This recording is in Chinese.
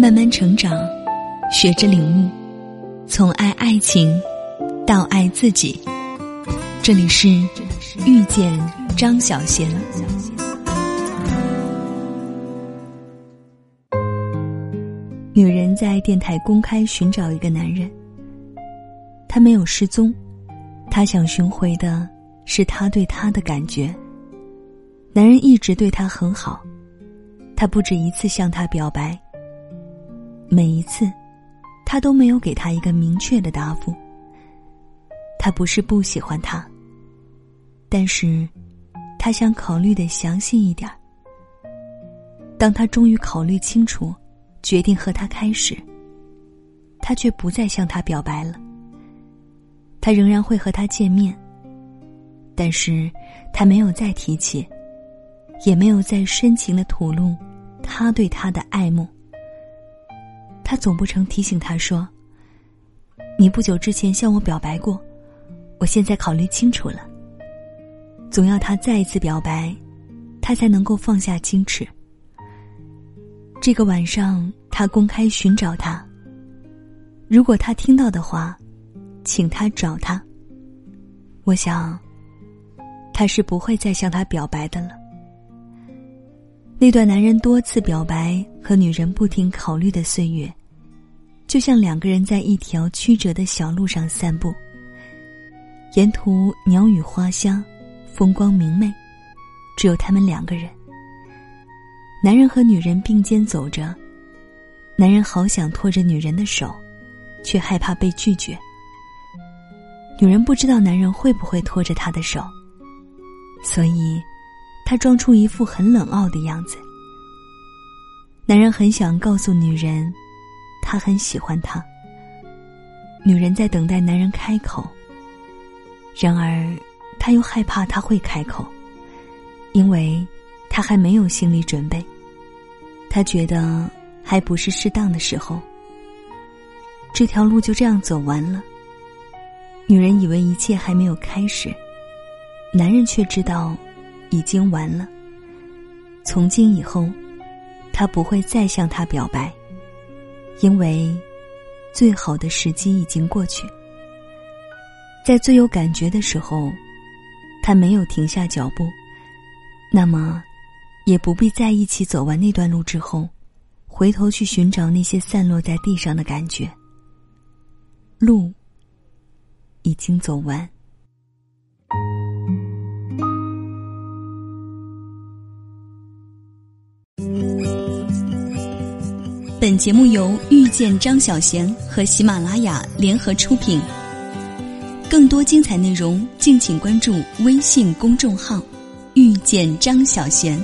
慢慢成长，学着领悟，从爱爱情到爱自己。这里是遇见张小贤。女人在电台公开寻找一个男人，他没有失踪，她想寻回的是他对她的感觉。男人一直对她很好，他不止一次向她表白。每一次，他都没有给他一个明确的答复。他不是不喜欢他，但是，他想考虑的详细一点。当他终于考虑清楚，决定和他开始，他却不再向他表白了。他仍然会和他见面，但是他没有再提起，也没有再深情的吐露他对他的爱慕。他总不成提醒他说：“你不久之前向我表白过，我现在考虑清楚了。”总要他再一次表白，他才能够放下矜持。这个晚上，他公开寻找他。如果他听到的话，请他找他。我想，他是不会再向他表白的了。那段男人多次表白和女人不停考虑的岁月。就像两个人在一条曲折的小路上散步，沿途鸟语花香，风光明媚，只有他们两个人。男人和女人并肩走着，男人好想拖着女人的手，却害怕被拒绝。女人不知道男人会不会拖着她的手，所以，她装出一副很冷傲的样子。男人很想告诉女人。他很喜欢她。女人在等待男人开口，然而，他又害怕他会开口，因为，他还没有心理准备。他觉得还不是适当的时候。这条路就这样走完了。女人以为一切还没有开始，男人却知道，已经完了。从今以后，他不会再向她表白。因为，最好的时机已经过去，在最有感觉的时候，他没有停下脚步，那么，也不必在一起走完那段路之后，回头去寻找那些散落在地上的感觉。路已经走完。本节目由遇见张小娴和喜马拉雅联合出品。更多精彩内容，敬请关注微信公众号“遇见张小娴”。